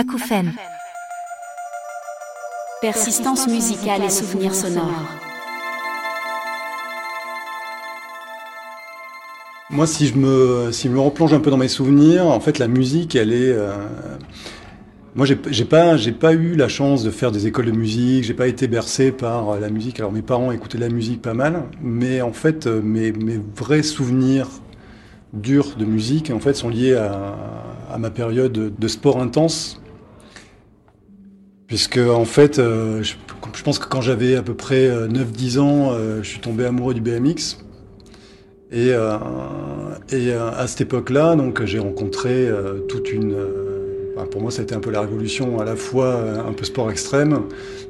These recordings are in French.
Acouphènes. Persistance musicale et souvenirs sonores. Moi, si je me, si je me replonge un peu dans mes souvenirs, en fait, la musique, elle est. Euh, moi, j'ai pas, j'ai pas eu la chance de faire des écoles de musique. J'ai pas été bercé par la musique. Alors, mes parents écoutaient de la musique pas mal, mais en fait, euh, mes, mes vrais souvenirs durs de musique, en fait, sont liés à, à ma période de sport intense. Puisque, en fait, euh, je, pense que quand j'avais à peu près 9-10 ans, euh, je suis tombé amoureux du BMX. Et, euh, et euh, à cette époque-là, donc j'ai rencontré euh, toute une. Enfin, pour moi, ça a été un peu la révolution, à la fois un peu sport extrême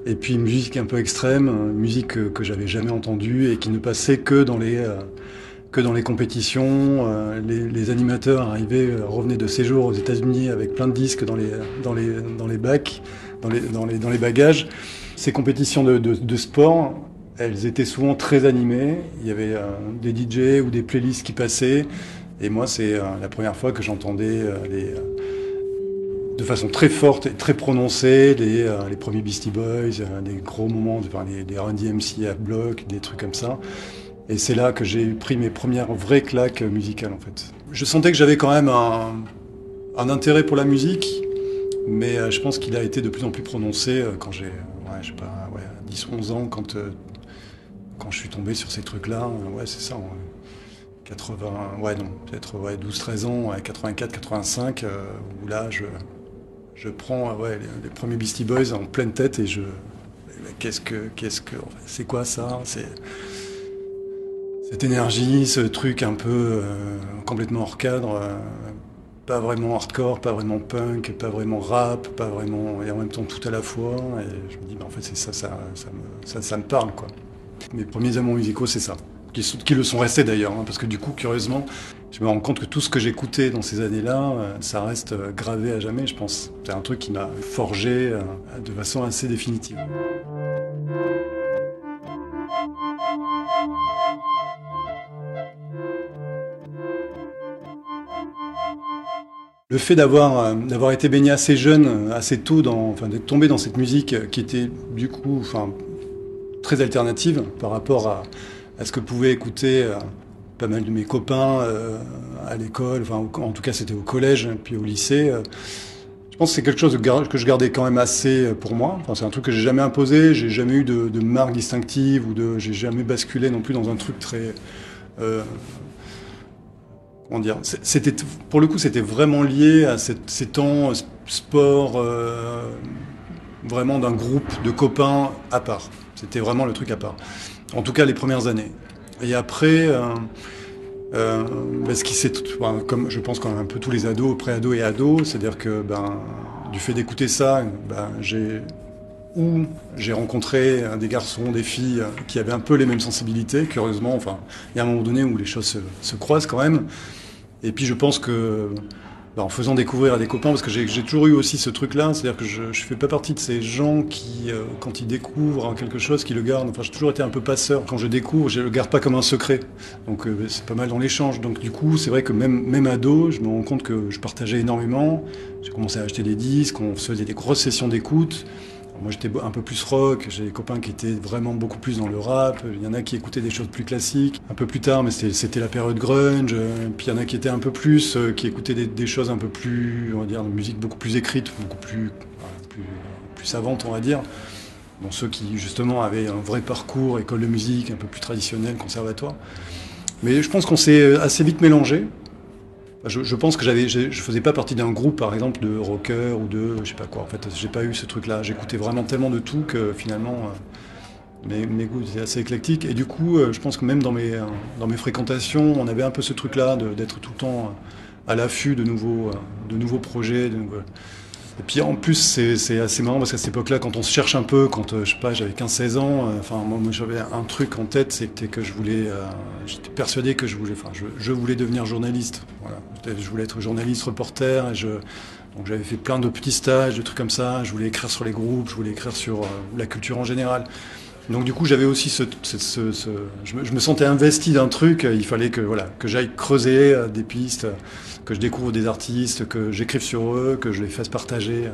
et puis musique un peu extrême, musique que, j'avais jamais entendue et qui ne passait que dans les que dans les compétitions. Les, les, animateurs arrivaient, revenaient de séjour aux États-Unis avec plein de disques dans les dans les dans les bacs, dans les bagages. Ces compétitions de, sport elles étaient souvent très animées. Il y avait euh, des DJ ou des playlists qui passaient. Et moi, c'est euh, la première fois que j'entendais euh, de façon très forte et très prononcée les, premiers Beastie Boys, des gros moments, enfin, les, les Run à bloc, des trucs comme ça. Et c'est là que j'ai pris mes premières vraies claques musicales en fait. Je sentais que j'avais quand même un, intérêt pour la musique, mais je pense qu'il a été de plus en plus prononcé quand j'ai, ouais, pas, ouais, 10-11 ans, quand quand je suis tombé sur ces trucs-là, euh, ouais, c'est ça. Ouais. 80, ouais, non, peut-être ouais, 12-13 ans, ouais, 84, 85, euh, où là, je, je prends ouais, les, premiers Beastie Boys en pleine tête et je. Qu'est-ce que. Qu'est-ce que. C'est quoi ça. Cette énergie, ce truc un peu euh, complètement hors cadre, euh, pas vraiment hardcore, pas vraiment punk, pas vraiment rap, pas vraiment. et en même temps tout à la fois. Et je me dis, bah, en fait, c'est ça, ça, me, ça, ça me parle, quoi. Mes premiers amours musicaux, c'est ça. Qui, qui, le sont restés d'ailleurs, hein, parce que du coup, curieusement, je me rends compte que tout ce que j'écoutais dans ces années-là, euh, ça reste euh, gravé à jamais, je pense. C'est un truc qui m'a forgé euh, de façon assez définitive. Le fait d'avoir d'avoir été baigné assez jeune, assez tôt, enfin d'être tombé dans cette musique qui était du coup, très alternative par rapport à, ce que pouvaient écouter euh, pas mal de mes copains euh, à l'école, en tout cas c'était au collège puis au lycée. Euh, je pense que c'est quelque chose que je gardais quand même assez pour moi. C'est un truc que j'ai jamais imposé, j'ai jamais eu de, de marque distinctive ou de, j'ai jamais basculé non plus dans un truc très euh, comment dire, c'était pour le coup c'était vraiment lié à ces temps sport euh, vraiment d'un groupe de copains à part. C'était vraiment le truc à part. En tout cas, les premières années. Et après, euh, euh, ben, ce qui s'est, comme je pense quand même un peu tous les ados, pré-ados et ados, c'est-à-dire que ben, du fait d'écouter ça, ben, j'ai où j'ai rencontré des garçons, des filles qui avaient un peu les mêmes sensibilités, curieusement. Enfin, il y a un moment donné où les choses se, se croisent quand même. Et puis je pense que bah, en faisant découvrir à des copains, parce que j'ai toujours eu aussi ce truc-là, c'est-à-dire que je ne fais pas partie de ces gens qui, euh, quand ils découvrent quelque chose, qui le gardent. Enfin, j'ai toujours été un peu passeur. Quand je découvre, je le garde pas comme un secret. Donc euh, c'est pas mal dans l'échange. Donc du coup, c'est vrai que même, même ado, je me rends compte que je partageais énormément. J'ai commencé à acheter des disques, on faisait des grosses sessions d'écoute. Moi, j'étais un peu plus rock. J'ai des copains qui étaient vraiment beaucoup plus dans le rap. Il y en a qui écoutaient des choses plus classiques. Un peu plus tard, mais c'était la période grunge. Puis il y en a qui étaient un peu plus, euh, qui écoutaient des, choses un peu plus, on va dire, de musique beaucoup plus écrite, beaucoup plus, plus, savante, on va dire. Bon, ceux qui justement avaient un vrai parcours, école de musique, un peu plus traditionnel, conservatoire. Mais je pense qu'on s'est assez vite mélangé. Je, pense que j'avais, je, je faisais pas partie d'un groupe, par exemple, de rockers ou de, je sais pas quoi. En fait, j'ai pas eu ce truc-là. J'écoutais vraiment tellement de tout que finalement, euh, mes, mes, goûts étaient assez éclectiques. Et du coup, euh, je pense que même dans mes, euh, dans mes fréquentations, on avait un peu ce truc-là d'être tout le temps à l'affût de nouveaux, de nouveaux projets, de nouveaux, et puis en plus, c'est assez marrant parce qu'à cette époque-là, quand on se cherche un peu, quand euh, je sais pas, j'avais 15-16 ans, euh, enfin moi, moi j'avais un truc en tête, c'était que je voulais, euh, j'étais persuadé que je voulais, enfin je, je, voulais devenir journaliste. Voilà, je voulais être journaliste, reporter, et je, donc j'avais fait plein de petits stages, de trucs comme ça. Je voulais écrire sur les groupes, je voulais écrire sur la culture en général. Donc du coup, j'avais aussi ce, je, me, sentais investi d'un truc. Il fallait que j'aille creuser des pistes, que je découvre des artistes, que j'écrive sur eux, que je les fasse partager.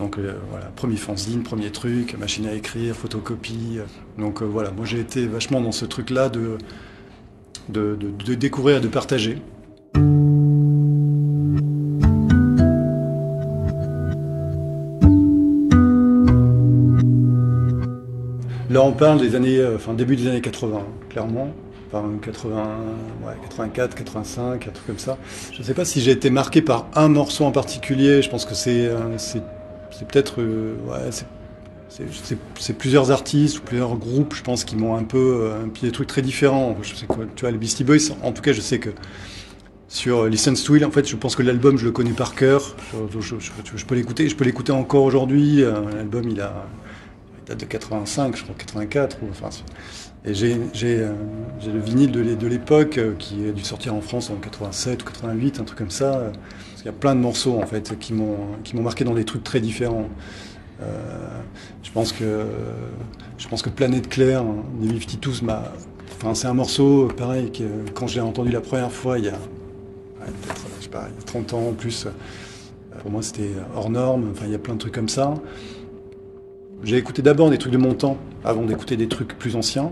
Donc voilà, premier fanzine, premier truc, machine à écrire, photocopie. Donc voilà, moi j'ai été vachement dans ce truc-là de découvrir et de partager. Parle des années, euh, enfin début des années 80, clairement. Enfin, 80, ouais, 84, 85, un truc comme ça. Je ne sais pas si j'ai été marqué par un morceau en particulier. Je pense que c'est, euh, peut-être, euh, ouais, c'est, plusieurs artistes ou plusieurs groupes, je pense, qui m'ont un peu, puis des trucs très différents. Tu vois, les Beastie Boys. En tout cas, je sais que sur Listen to Will, en fait, je pense que l'album, je le connais par cœur. Je, je peux l'écouter, je peux l'écouter encore aujourd'hui. L'album, il a date de 85, je crois, 84. Ou, enfin, et euh, j'ai le vinyle de, l'époque euh, qui a dû sortir en France en 87 ou 88, un truc comme ça. Euh, qu'il y a plein de morceaux en fait qui m'ont, marqué dans des trucs très différents. je pense que je pense que Planète Claire hein, des 52 m'a enfin c'est un morceau pareil que quand j'ai entendu la première fois il y a je sais pas, il y a 30 ans en plus pour moi c'était hors norme enfin il y a plein de trucs comme ça j'ai écouté d'abord des trucs de mon temps avant d'écouter des trucs plus anciens.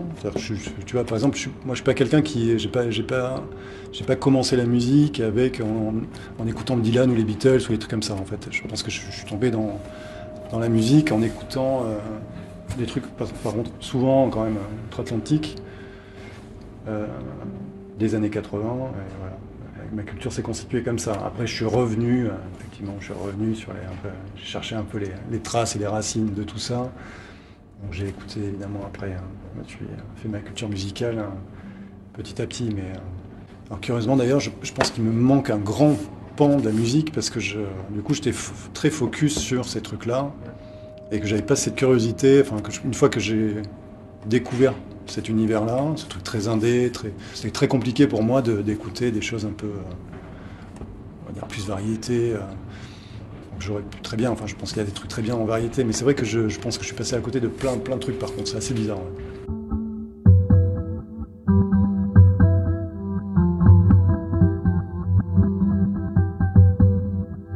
tu vois, par exemple, moi, je suis pas quelqu'un qui, j'ai pas, j'ai pas, j'ai pas commencé la musique avec en, écoutant Dylan ou les Beatles ou des trucs comme ça. En fait, je pense que je, suis tombé dans dans la musique en écoutant euh, des trucs, par, contre, souvent quand même outre-Atlantique, euh, des années 80. Et voilà ma culture s'est constituée comme ça. Après, je suis revenu, euh, effectivement, je suis revenu sur les. J'ai cherché un peu les, traces et les racines de tout ça. j'ai écouté évidemment après, hein, je fait ma culture musicale hein, petit à petit, mais. Euh, alors, curieusement d'ailleurs, je, pense qu'il me manque un grand pan de la musique parce que du coup, j'étais très focus sur ces trucs-là et que j'avais pas cette curiosité. Enfin, une fois que j'ai découvert cet univers-là, ce truc très indé, très... c'était très compliqué pour moi d'écouter des choses un peu, euh, on va dire plus variété. Euh. J'aurais pu très bien, enfin je pense qu'il y a des trucs très bien en variété, mais c'est vrai que je, pense que je suis passé à côté de plein, plein de trucs par contre, c'est assez bizarre.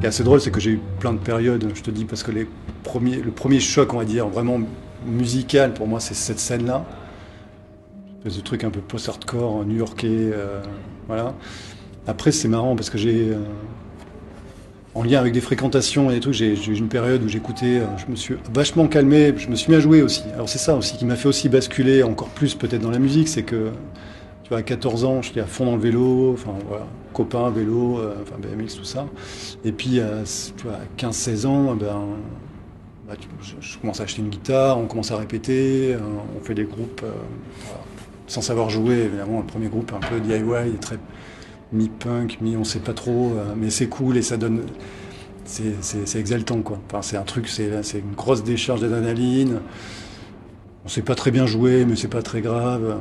Est assez drôle, c'est que j'ai eu plein de périodes, je te dis, parce que les premiers, le premier choc, on va dire, vraiment musical pour moi, c'est cette scène-là de truc un peu post-hardcore new-yorkais. Euh, voilà. Après, c'est marrant parce que j'ai. Euh, en lien avec des fréquentations et des trucs, j'ai eu une période où j'écoutais, euh, je me suis vachement calmé, je me suis mis à jouer aussi. Alors c'est ça aussi qui m'a fait aussi basculer encore plus peut-être dans la musique, c'est que tu vois, à 14 ans, j'étais à fond dans le vélo, enfin voilà, copain, vélo, enfin BMX, tout ça. Et puis tu vois, à 15-16 ans, ben, je, commence à acheter une guitare, on commence à répéter, on fait des groupes sans savoir jouer, évidemment, un premier groupe un peu DIY, très mi-punk, mi on sait pas trop, euh, mais c'est cool et ça donne. C'est exaltant, quoi. Enfin, c'est un truc, c'est une grosse décharge d'adrénaline. On sait pas très bien jouer, mais c'est pas très grave.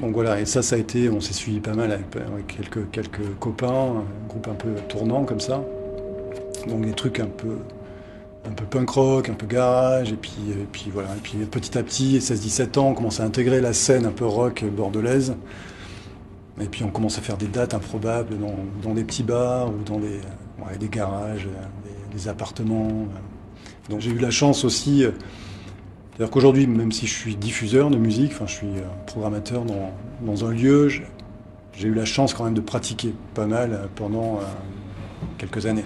Donc voilà, et ça, ça a été, on s'est suivi pas mal avec, quelques, quelques copains, un groupe un peu tournant comme ça. Donc des trucs un peu un peu punk rock, un peu garage, et puis, et puis voilà. Et puis petit à petit, 16-17 ans, on commence à intégrer la scène un peu rock bordelaise. Et puis on commence à faire des dates improbables dans, dans des petits bars ou dans des, des garages, des, appartements. Donc j'ai eu la chance aussi, c'est-à-dire qu'aujourd'hui, même si je suis diffuseur de musique, enfin je suis programmateur dans, dans un lieu, j'ai eu la chance quand même de pratiquer pas mal pendant euh, quelques années.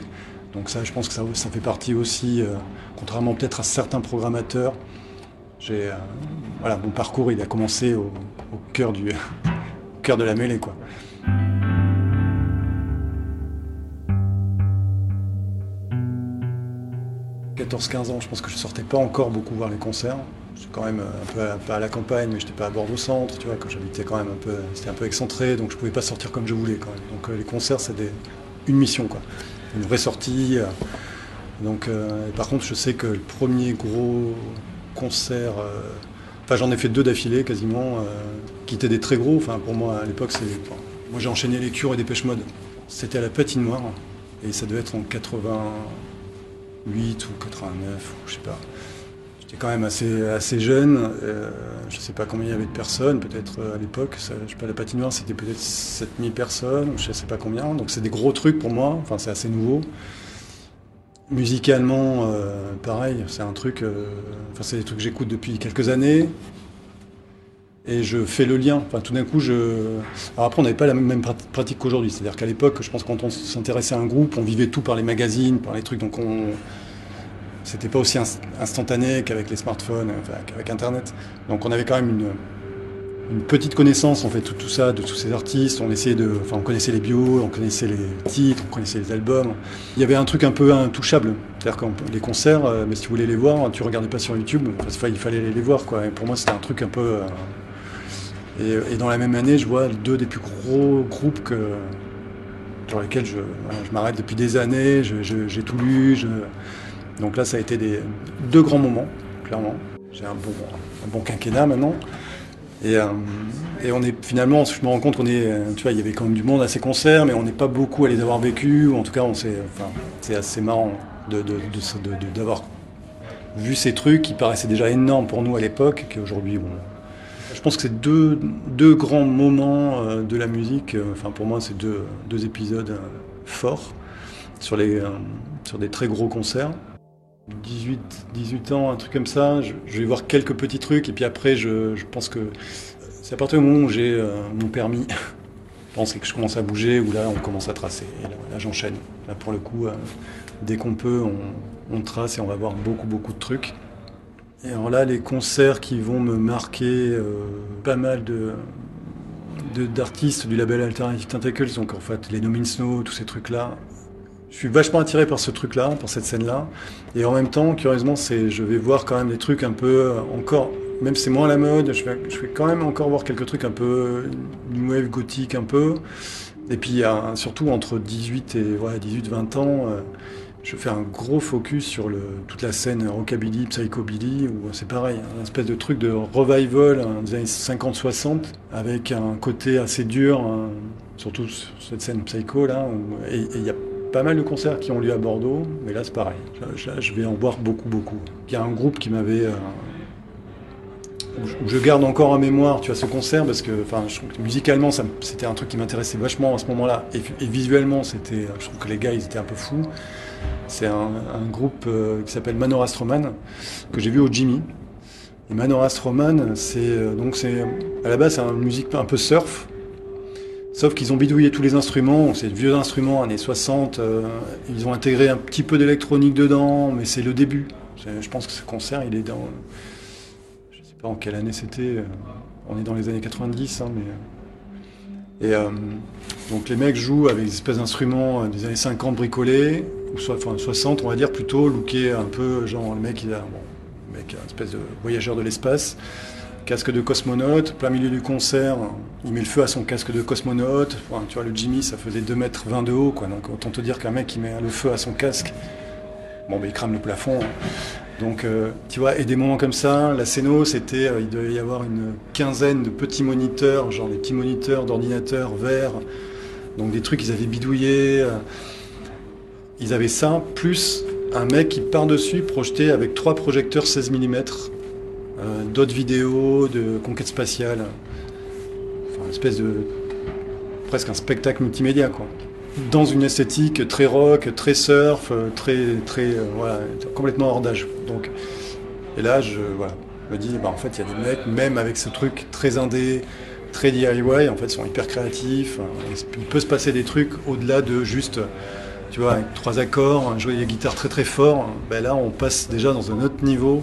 Donc ça, je pense que ça, fait partie aussi, euh, contrairement peut-être à certains programmateurs, euh, mon parcours, il a commencé au, cœur, du, cœur de la mêlée. Quoi. « 14-15 ans, je pense que je sortais pas encore beaucoup voir les concerts. J'étais quand même un peu à, la campagne, mais j'étais pas à Bordeaux-Centre, tu vois, quand j'habitais quand même un peu, c'était un peu excentré, donc je pouvais pas sortir comme je voulais. Donc euh, les concerts, c'était une mission, quoi une vraie sortie. Donc, euh, par contre, je sais que le premier gros concert, euh, enfin j'en ai fait deux d'affilée quasiment, euh, qui étaient des très gros. Enfin pour moi à l'époque, c'est, moi j'ai enchaîné les cures et des pêches mode. C'était à la patinoire et ça devait être en 88 ou 89, ou je sais pas. J'étais quand même assez, assez jeune. je ne sais pas combien il y avait de personnes, peut-être à l'époque. Je sais pas, la patinoire, c'était peut-être 7000 personnes, je ne sais pas combien. Donc c'est des gros trucs pour moi. Enfin, c'est assez nouveau. Musicalement, pareil, c'est un truc. enfin, c'est des trucs que j'écoute depuis quelques années et je fais le lien. Enfin, tout d'un coup, je. Alors après, on n'avait pas la même pratique qu'aujourd'hui. C'est-à-dire qu'à l'époque, je pense quand on s'intéressait à un groupe, on vivait tout par les magazines, par les trucs. Donc on. C'était pas aussi instantané qu'avec les smartphones, enfin, qu'avec Internet. Donc on avait quand même une, une petite connaissance, en fait, tout ça, de tous ces artistes. On de. Enfin, on connaissait les bios, on connaissait les titres, on connaissait les albums. Il y avait un truc un peu intouchable. C'est-à-dire que les concerts, euh, mais si tu voulais les voir, tu regardais pas sur YouTube. Il fallait les voir, quoi. Et pour moi, c'était un truc un peu. Euh, et, dans la même année, je vois deux des plus gros groupes que, sur lesquels je, m'arrête depuis des années, j'ai tout lu. Donc là, ça a été des, deux grands moments, clairement. J'ai un bon, un bon quinquennat maintenant. Et, euh, et, on est finalement, je me rends compte qu'on est, tu vois, il y avait quand même du monde à ces concerts, mais on n'est pas beaucoup à les avoir vécus. Ou en tout cas, c'est assez marrant d'avoir vu ces trucs qui paraissaient déjà énormes pour nous à l'époque, qui aujourd'hui, bon, je pense que c'est deux, deux, grands moments euh, de la musique. Euh, enfin, pour moi, c'est deux, deux, épisodes euh, forts sur, les, sur des très gros concerts. 18, 18 ans, un truc comme ça. Je, vais voir quelques petits trucs. Et puis après, je, je pense que c'est à partir du moment où j'ai mon permis, je pense que je commence à bouger, où là, on commence à tracer. Et là, j'enchaîne. Là, pour le coup, dès qu'on peut, on, trace et on va voir beaucoup, beaucoup de trucs. Et alors là, les concerts qui vont me marquer euh, pas mal de d'artistes du label Alternative Tentacles, donc en fait les No Snow, tous ces trucs-là. Je suis vachement attiré par ce truc-là, par cette scène-là. Et en même temps, curieusement, c'est, je vais voir quand même des trucs un peu euh, encore, même si c'est moins à la mode, je vais, quand même encore voir quelques trucs un peu new wave gothique un peu. Et puis surtout entre 18 et ouais, 18-20 ans. Euh, je fais un gros focus sur toute la scène rockabilly, psychobilly, où c'est pareil, un espèce de truc de revival des années 50-60, avec un côté assez dur, hein, surtout sur cette scène psycho là, et il y a pas mal de concerts qui ont lieu à Bordeaux, mais là c'est pareil, je vais en voir beaucoup beaucoup. Il y a un groupe qui m'avait... Euh, où je garde encore en mémoire tu vois, ce concert parce que enfin, je trouve que musicalement c'était un truc qui m'intéressait vachement à ce moment-là et, et, visuellement c'était je trouve que les gars ils étaient un peu fous c'est un, groupe euh, qui s'appelle Manor Astroman, que j'ai vu au Jimmy. Et Manor Astroman, c'est euh, donc c'est à la base c'est une musique un peu surf, sauf qu'ils ont bidouillé tous les instruments. C'est de vieux instruments années 60. Euh, ils ont intégré un petit peu d'électronique dedans, mais c'est le début. Je pense que ce concert, il est dans, je sais pas en quelle année c'était. On est dans les années 90, hein, mais et euh, donc les mecs jouent avec des espèces d'instruments euh, des années 50 bricolés, ou soit, enfin 60 on va dire plutôt, looké un peu genre le mec il a bon, mec, une espèce de voyageur de l'espace, casque de cosmonaute, plein milieu du concert, il met le feu à son casque de cosmonaute, tu vois le Jimmy ça faisait 2 mètres 20 de haut donc autant te dire qu'un mec qui met le feu à son casque, bon ben il crame le plafond. Donc, euh, tu vois, et des moments comme ça, la scéno, c'était, euh, il devait y avoir une quinzaine de petits moniteurs, genre des petits moniteurs d'ordinateurs verts, donc des trucs qu'ils avaient bidouillés. Euh. ils avaient ça, plus un mec qui par-dessus projetait avec trois projecteurs 16 mm, d'autres vidéos de conquête spatiale. Enfin, une espèce de. presque un spectacle multimédia, quoi dans une esthétique très rock, très surf, très, très, euh, voilà, complètement hors d'âge. Donc, et là, je, voilà, me dis, bah, en fait, il y a des mecs, même avec ce truc très indé, très DIY, en fait, sont hyper créatifs. Il peut se passer des trucs au-delà de juste, tu vois, avec trois accords, jouer des guitares très très fort. Ben là, on passe déjà dans un autre niveau.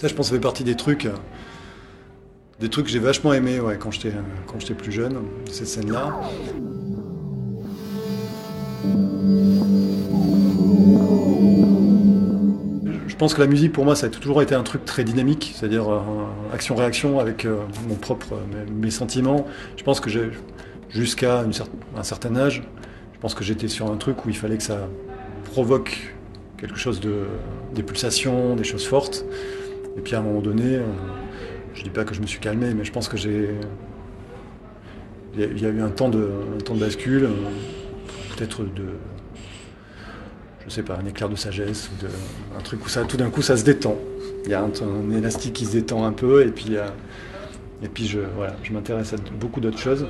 Ça, je pense, ça fait partie des trucs, des trucs que j'ai vachement aimé ouais, quand j'étais quand j'étais plus jeune, cette scène-là. Je pense que la musique pour moi ça a toujours été un truc très dynamique, c'est-à-dire euh, action-réaction avec euh, mon propre mes, sentiments. Je pense que jusqu'à un certain âge, je pense que j'étais sur un truc où il fallait que ça provoque quelque chose de des pulsations, des choses fortes. Et puis à un moment donné, euh, je dis pas que je me suis calmé, mais je pense que j'ai il y a eu un temps de, bascule, peut-être de je sais pas, un éclair de sagesse ou de, un truc où ça, tout d'un coup, ça se détend. Il y a un, élastique qui se détend un peu et puis, je m'intéresse à beaucoup d'autres choses.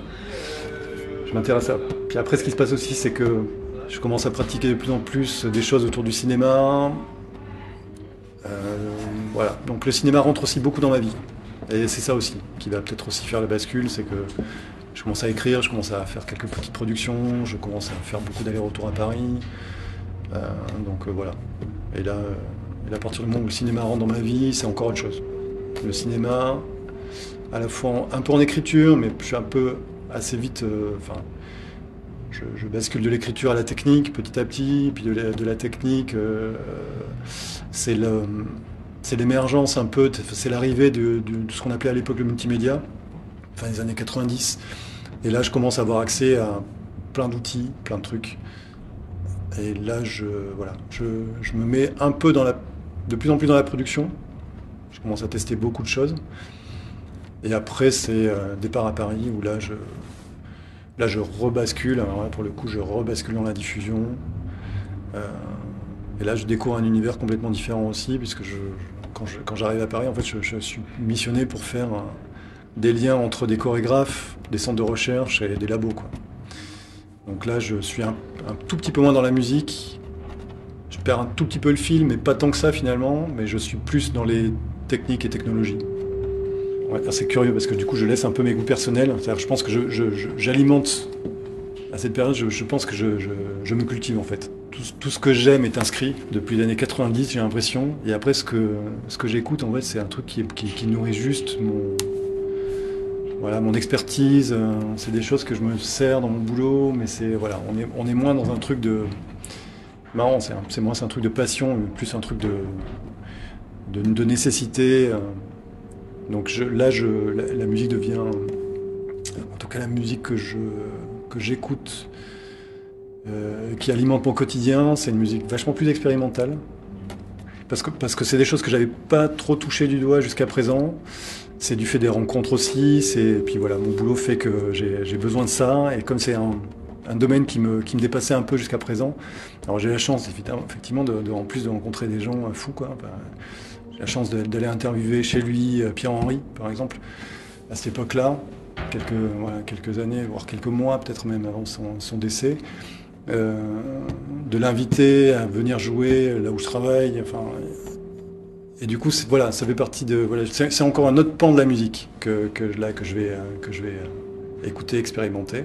Je m'intéresse à. Puis après, ce qui se passe aussi, c'est que je commence à pratiquer de plus en plus des choses autour du cinéma. Euh, voilà. Donc le cinéma rentre aussi beaucoup dans ma vie. Et c'est ça aussi qui va peut-être aussi faire la bascule, c'est que je commence à écrire, je commence à faire quelques petites productions, je commence à faire beaucoup d'allers-retours à Paris. Euh, donc euh, voilà. Et là, à partir du moment où le cinéma rentre dans ma vie, c'est encore autre chose. Le cinéma, à la fois un peu en écriture, mais je suis un peu assez vite. enfin, je, bascule de l'écriture à la technique petit à petit, puis de la, technique, euh, c'est l'émergence un peu, c'est l'arrivée de, ce qu'on appelait à l'époque le multimédia, fin des années 90. Et là, je commence à avoir accès à plein d'outils, plein de trucs. Et là, je, voilà, je, me mets un peu dans la, de plus en plus dans la production. Je commence à tester beaucoup de choses. Et après, c'est euh, départ à Paris où là, je, Là, je rebascule. Pour le coup, je rebascule dans la diffusion. Euh, et là, je découvre un univers complètement différent aussi, puisque je, quand j'arrive à Paris, en fait, je, suis missionné pour faire des liens entre des chorégraphes, des centres de recherche et des labos. Donc là, je suis un, tout petit peu moins dans la musique. Je perds un tout petit peu le film, mais pas tant que ça finalement. Mais je suis plus dans les techniques et technologies c'est curieux parce que du coup, je laisse un peu mes goûts personnels. je pense que j'alimente à cette période, je, pense que je, me cultive en fait. Tout, ce que j'aime est inscrit depuis les années 90, j'ai l'impression. Et après, ce que, ce que j'écoute, en fait, c'est un truc qui, qui, nourrit juste mon, voilà, mon expertise. Euh, c'est des choses que je me sers dans mon boulot, mais c'est voilà, on est, moins dans un truc de marrant. C'est moins un truc de passion, plus un truc de, nécessité. Euh, donc là, je, la, musique devient, en tout cas la musique que j'écoute, euh, qui alimente mon quotidien, c'est une musique vachement plus expérimentale. Parce que parce que c'est des choses que j'avais pas trop touché du doigt jusqu'à présent. C'est du fait des rencontres aussi. C'est puis voilà, mon boulot fait que j'ai besoin de ça. Et comme c'est un, domaine qui me, qui me dépassait un peu jusqu'à présent. Alors j'ai la chance effectivement de, en plus de rencontrer des gens fous quoi la chance d'aller interviewer chez lui euh, Pierre-Henri, par exemple, à cette époque-là, quelques, quelques années, voire quelques mois, peut-être même avant son, décès. Euh, de l'inviter à venir jouer là où je travaille. Enfin, et du coup, voilà, ça fait partie de. Voilà, c'est encore un autre pan de la musique que, là que je vais, euh, que je vais écouter, expérimenter.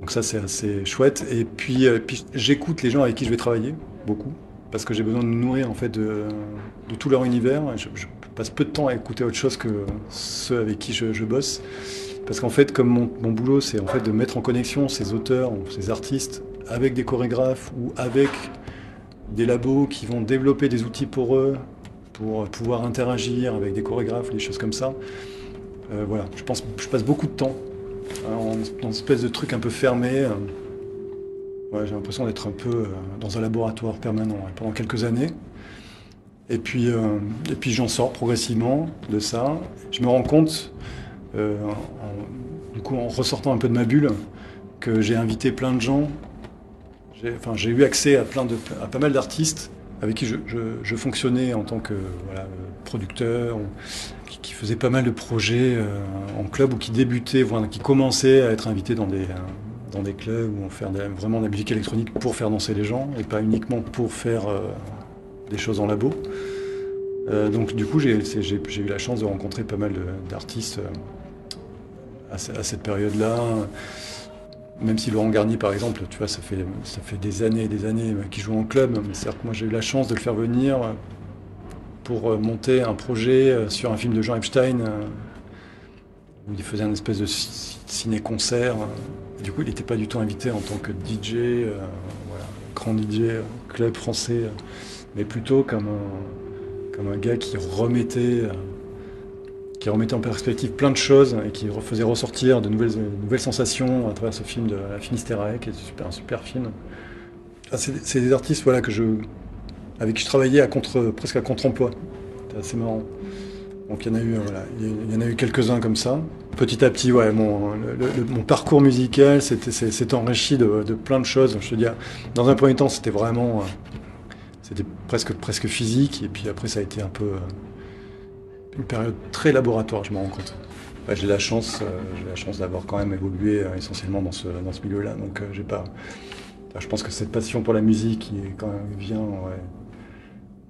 Donc ça, c'est assez chouette. Et puis, puis j'écoute les gens avec qui je vais travailler beaucoup parce que j'ai besoin de me nourrir en fait de, tout leur univers. Je, passe peu de temps à écouter autre chose que ceux avec qui je, bosse. Parce qu'en fait, comme mon, boulot, c'est en fait de mettre en connexion ces auteurs, ces artistes, avec des chorégraphes ou avec des labos qui vont développer des outils pour eux, pour pouvoir interagir avec des chorégraphes, des choses comme ça. Euh, voilà, je, pense, je passe beaucoup de temps hein, en, une espèce de truc un peu fermé. Ouais, j'ai l'impression d'être un peu euh, dans un laboratoire permanent pendant quelques années. Et puis, euh, et puis j'en sors progressivement de ça. Je me rends compte, euh, en, du coup, en ressortant un peu de ma bulle, que j'ai invité plein de gens. J'ai eu accès à, plein de, à pas mal d'artistes avec qui je, fonctionnais en tant que producteur, qui, qui, faisaient pas mal de projets en club ou qui débutaient, voilà, qui commençaient à être invités dans des, dans des clubs où on fait vraiment de la musique électronique pour faire danser les gens et pas uniquement pour faire euh, des choses en labo. Euh, donc du coup, j'ai eu la chance de rencontrer pas mal d'artistes à, cette période-là. Même si Laurent Garnier, par exemple, tu vois, ça fait, ça fait des années et des années qu'il joue en club. Mais certes, moi, j'ai eu la chance de le faire venir pour monter un projet sur un film de Jean Epstein où il faisait un espèce de ciné-concert. Du coup, il n'était pas du tout invité en tant que DJ, euh, grand DJ, club français, mais plutôt comme un, comme un gars qui remettait, qui remettait en perspective plein de choses et qui faisait ressortir de nouvelles, nouvelles sensations à travers ce film de La Finisterae, qui est super, un super film. Ah, c'est des artistes voilà, que je, avec qui je travaillais à contre, presque à contre-emploi. C'était assez marrant. Donc il y en a eu, voilà, en a eu quelques-uns comme ça. Petit à petit, ouais, mon, mon parcours musical s'est enrichi de, de, plein de choses. Je veux dire, dans un premier temps, c'était vraiment, c'était presque presque physique, et puis après, ça a été un peu une période très laboratoire, je me rends compte. j'ai la chance, la chance d'avoir quand même évolué essentiellement dans ce dans ce milieu-là, donc j'ai pas. je pense que cette passion pour la musique qui quand vient, ouais,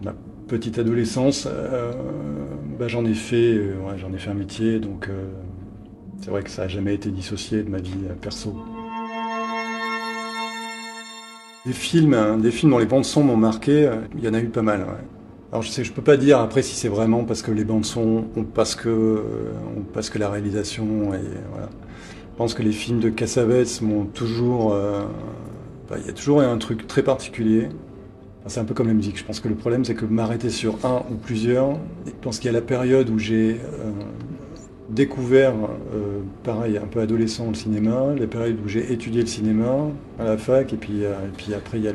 ma petite adolescence, euh, bah, j'en ai fait, euh, j'en ai fait un métier, donc euh, c'est vrai que ça n'a jamais été dissocié de ma vie perso. Des films, hein, des films dont les bandes son m'ont marqué, il y en a eu pas mal. Alors je sais, je peux pas dire après si c'est vraiment parce que les bandes son, parce que, parce que la réalisation. Je pense que les films de Cassavetes m'ont toujours, bah, il y a toujours un truc très particulier. C'est un peu comme la musique. Je pense que le problème, c'est que m'arrêter sur un ou plusieurs, je pense qu'il y a la période où j'ai euh, découvert, euh, pareil, un peu adolescent, le cinéma, la période où j'ai étudié le cinéma à la fac, et puis, euh, après, il y a,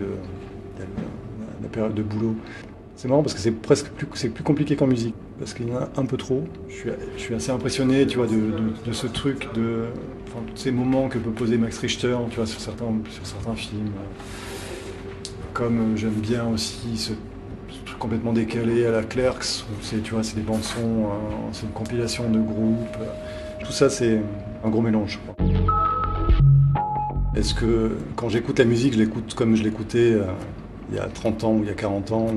la période de boulot. C'est marrant parce que c'est presque plus, c'est plus compliqué qu'en musique, parce qu'il y en a un peu trop. Je suis, assez impressionné, tu vois, de, ce truc, de enfin, tous ces moments que peut poser Max Richter, tu vois, sur certains, sur certains films comme j'aime bien aussi ce, truc complètement décalé à la Clerks, où c'est, tu vois, c'est des bandes son, hein, c'est une compilation de groupes. Tout ça, c'est un gros mélange. Est-ce que quand j'écoute la musique, je l'écoute comme je l'écoutais euh, il y a 30 ans ou il y a 40 ans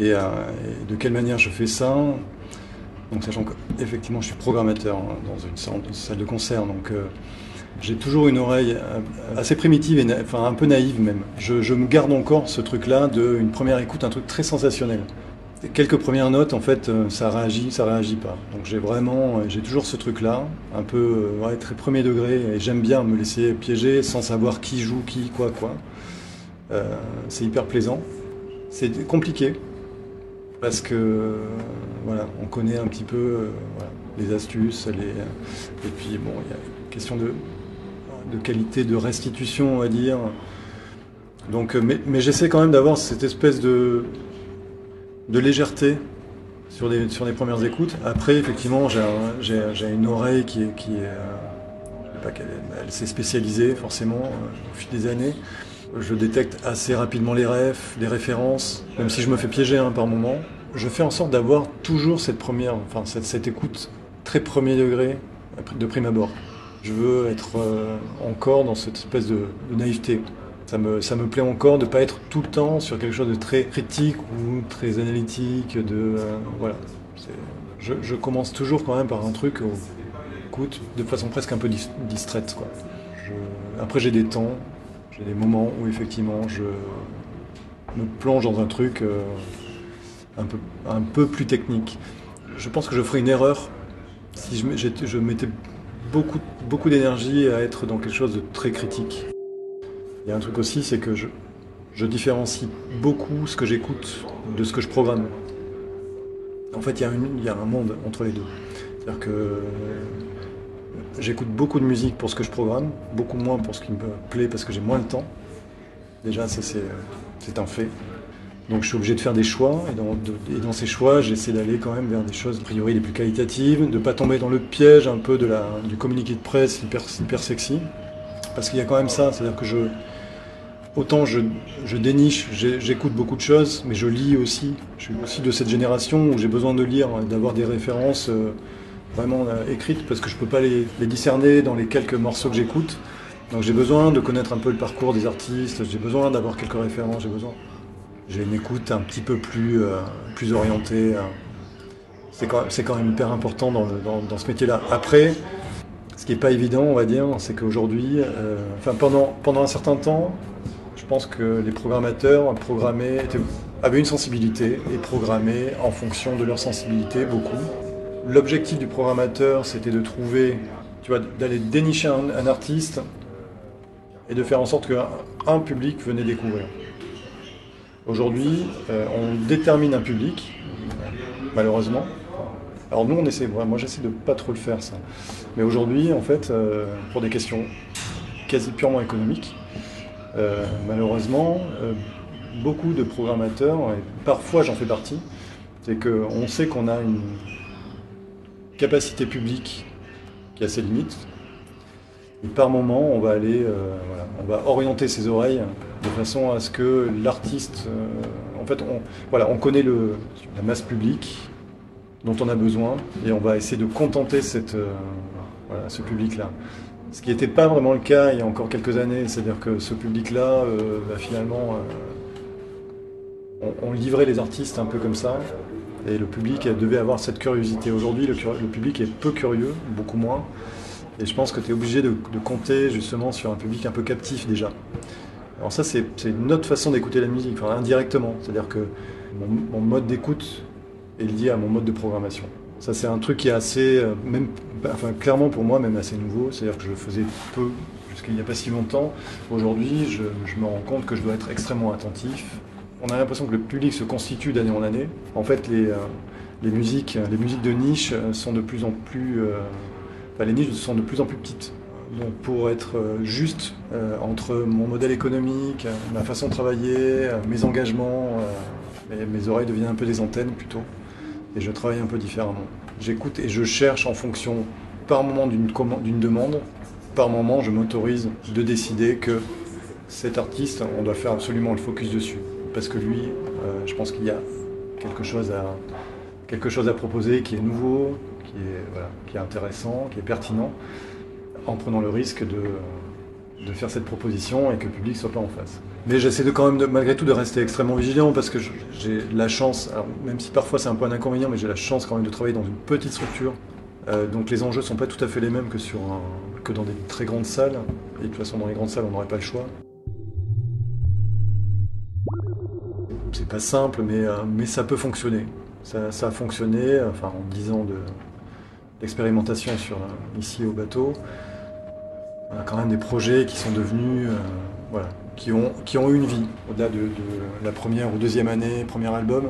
euh, et, de quelle manière je fais ça? Donc sachant qu'effectivement je suis programmateur hein, dans une salle de concert, donc euh, j'ai toujours une oreille euh, assez primitive et enfin un peu naïve même. Je, me garde encore ce truc-là d'une première écoute, un truc très sensationnel. Quelques premières notes, en fait, ça réagit, ça réagit pas. Donc j'ai vraiment, j'ai toujours ce truc-là, un peu ouais, très premier degré, et j'aime bien me laisser piéger sans savoir qui joue, qui, quoi, quoi. C'est hyper plaisant. C'est compliqué parce que voilà, on connaît un petit peu les astuces, les, et puis bon, il y a question de de qualité de restitution, on va dire. Donc, euh, mais, j'essaie quand même d'avoir cette espèce de, de légèreté sur les, sur premières écoutes. Après, effectivement, j'ai une oreille qui est. Qui est euh, elle, s'est spécialisée forcément euh, au fil des années. Je détecte assez rapidement les refs, les références, même si je me fais piéger hein, par moment. Je fais en sorte d'avoir toujours cette première, enfin cette, cette écoute très premier degré de prime abord. Je veux être euh, encore dans cette espèce de, naïveté. Ça me, ça me plaît encore de ne pas être tout le temps sur quelque chose de très critique ou très analytique. De, euh, voilà. Je, commence toujours quand même par un truc, écoute, de façon presque un peu distraite. Quoi. après, j'ai des temps, j'ai des moments où effectivement je me plonge dans un truc euh, un, peu, un peu plus technique. Je pense que je ferais une erreur si je, mettais beaucoup, beaucoup d'énergie à être dans quelque chose de très critique. Il y a un truc aussi, c'est que je, je différencie beaucoup ce que j'écoute de ce que je programme. En fait, il y, a il y a un monde entre les deux. C'est-à-dire que j'écoute beaucoup de musique pour ce que je programme, beaucoup moins pour ce qui me plaît parce que j'ai moins de temps. Déjà, ça c'est un fait. Donc je suis obligé de faire des choix, et dans, ces choix, j'essaie d'aller quand même vers des choses a priori les plus qualitatives, de ne pas tomber dans le piège un peu de la, du communiqué de presse hyper, hyper sexy. Parce qu'il y a quand même ça, c'est-à-dire que je. Autant je, je déniche, j'écoute beaucoup de choses, mais je lis aussi. Je suis aussi de cette génération où j'ai besoin de lire, d'avoir des références euh, vraiment euh, écrites, parce que je ne peux pas les, discerner dans les quelques morceaux que j'écoute. Donc j'ai besoin de connaître un peu le parcours des artistes, j'ai besoin d'avoir quelques références, j'ai besoin j'ai une écoute un petit peu plus, euh, plus orientée. Euh. C'est quand, quand, même hyper important dans, dans, ce métier-là. Après, ce qui n'est pas évident, on va dire, c'est qu'aujourd'hui, enfin pendant, pendant un certain temps, je pense que les programmateurs avaient une sensibilité et programmaient en fonction de leur sensibilité beaucoup. L'objectif du programmateur, c'était de trouver, tu vois, d'aller dénicher un, un artiste et de faire en sorte qu'un public venait découvrir. Aujourd'hui, euh, on détermine un public, malheureusement. Alors nous, on essaie, moi j'essaie de pas trop le faire ça. Mais aujourd'hui, en fait, euh, pour des questions quasi purement économiques, euh, malheureusement, beaucoup de programmateurs, et parfois j'en fais partie, C'est qu'on sait qu'on a une capacité publique qui a ses limites. Et par moment, on va aller, euh, on va orienter ses oreilles de façon à ce que l'artiste, euh, en fait, on, voilà, on connaît la masse publique dont on a besoin et on va essayer de contenter cette, euh, voilà, ce public-là. Ce qui n'était pas vraiment le cas il y a encore quelques années, c'est-à-dire que ce public-là, bah, finalement, on, livrait les artistes un peu comme ça, et le public devait avoir cette curiosité. Aujourd'hui, le, public est peu curieux, beaucoup moins. Et je pense que tu es obligé de, compter justement sur un public un peu captif déjà. Alors ça, c'est une autre façon d'écouter la musique, indirectement. C'est-à-dire que mon, mode d'écoute est lié à mon mode de programmation. Ça, c'est un truc qui est assez, euh, même, enfin, clairement pour moi, même assez nouveau. C'est-à-dire que je le faisais peu jusqu'il n'y a pas si longtemps. Aujourd'hui, je, me rends compte que je dois être extrêmement attentif. On a l'impression que le public se constitue d'année en année. En fait, les, euh, musiques, les musiques de niche sont de plus en plus euh, les niches sont de plus en plus petites. Donc pour être euh, juste euh, entre mon modèle économique, ma façon de travailler, euh, mes engagements, mes oreilles deviennent un peu des antennes plutôt. Et je travaille un peu différemment. J'écoute et je cherche en fonction par moment d'une demande, par moment je m'autorise de décider que cet artiste, on doit faire absolument le focus dessus. Parce que lui, je pense qu'il y a quelque chose à, quelque chose à proposer qui est nouveau, qui est, qui est intéressant, qui est pertinent, en prenant le risque de, de faire cette proposition et que le public ne soit pas en face. Mais j'essaie de quand même, malgré tout, de rester extrêmement vigilant parce que j'ai la chance, même si parfois c'est un peu un inconvénient, mais j'ai la chance quand même de travailler dans une petite structure. Euh, donc les enjeux ne sont pas tout à fait les mêmes que, sur que dans des très grandes salles. Et de toute façon, dans les grandes salles, on n'aurait pas le choix. C'est pas simple, mais, euh, mais ça peut fonctionner. Ça, a fonctionné, enfin en 10 ans de, l'expérimentation sur, euh, ici au bateau. On a quand même des projets qui sont devenus, euh, voilà, qui ont, qui ont une vie. Au-delà de, la première ou deuxième année, premier album,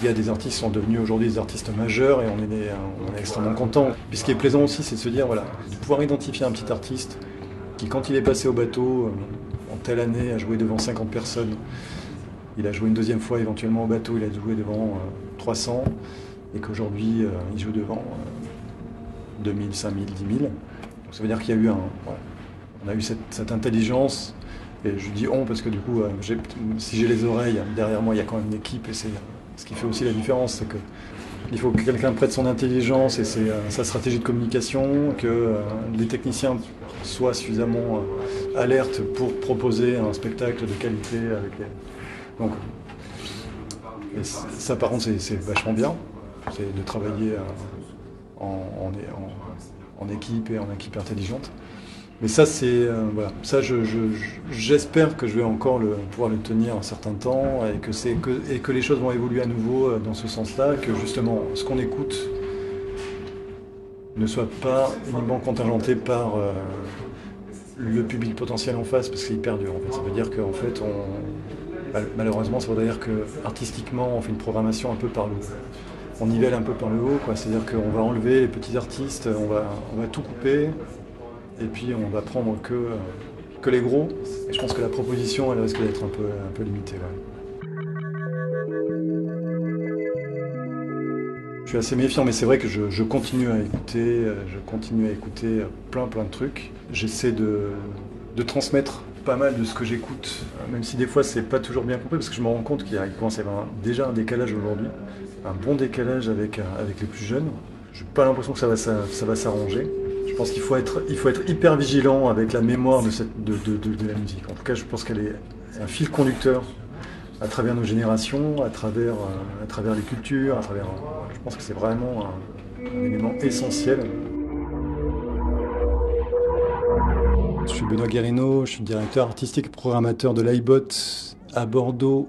il y a des artistes qui sont devenus aujourd'hui des artistes majeurs et on est, on est extrêmement content. Puis ce qui est plaisant aussi, c'est de se dire, voilà, de pouvoir identifier un petit artiste qui, quand il est passé au bateau, en telle année, a joué devant 50 personnes. Il a joué une deuxième fois éventuellement au bateau, il a joué devant 300 et qu'aujourd'hui il joue devant 2000, 5000, 10 000. Donc ça veut dire qu'il y a eu un. on a eu cette, intelligence, et je dis on parce que du coup, euh, si j'ai les oreilles, derrière moi, il y a quand même une équipe, et c'est ce qui fait aussi la différence, c'est que. Il faut que quelqu'un prête son intelligence et euh, sa stratégie de communication, que euh, les techniciens soient suffisamment alertes pour proposer un spectacle de qualité avec les... Donc, ça par contre c'est vachement bien, c'est de travailler en, en, équipe et en équipe intelligente. Mais ça, c'est euh, voilà, ça, j'espère que je vais encore le, pouvoir le tenir un certain temps et que, que, les choses vont évoluer à nouveau euh, dans ce sens-là, que justement ce qu'on écoute ne soit pas uniquement contingenté par euh, le public potentiel en face, parce hyper dur. En fait. Ça veut dire qu'en fait, on, malheureusement, ça veut dire que artistiquement, on fait une programmation un peu par le on nivelle un peu par le haut, C'est-à-dire qu'on va enlever les petits artistes, on va, on va tout couper, et puis on va prendre que, que les gros. Et je pense que la proposition, elle risque d'être un peu, un peu limitée. Je suis assez méfiant, mais c'est vrai que je, continue à écouter, je continue à écouter plein plein de trucs. J'essaie de, de transmettre pas mal de ce que j'écoute, même si des fois c'est pas toujours bien compris, parce que je me rends compte qu'il commence à y avoir déjà un décalage aujourd'hui un bon décalage avec, euh, avec les plus jeunes. Je n'ai pas l'impression que ça va, ça, va s'arranger. Je pense qu'il faut être, il faut être hyper vigilant avec la mémoire de, cette, de, de, la musique. En tout cas, je pense qu'elle est un fil conducteur à travers nos générations, à travers, euh, à travers les cultures, à travers. Je pense que c'est vraiment un, élément essentiel. je suis Benoît Guérino, je suis directeur artistique et programmateur de l'iBot à Bordeaux.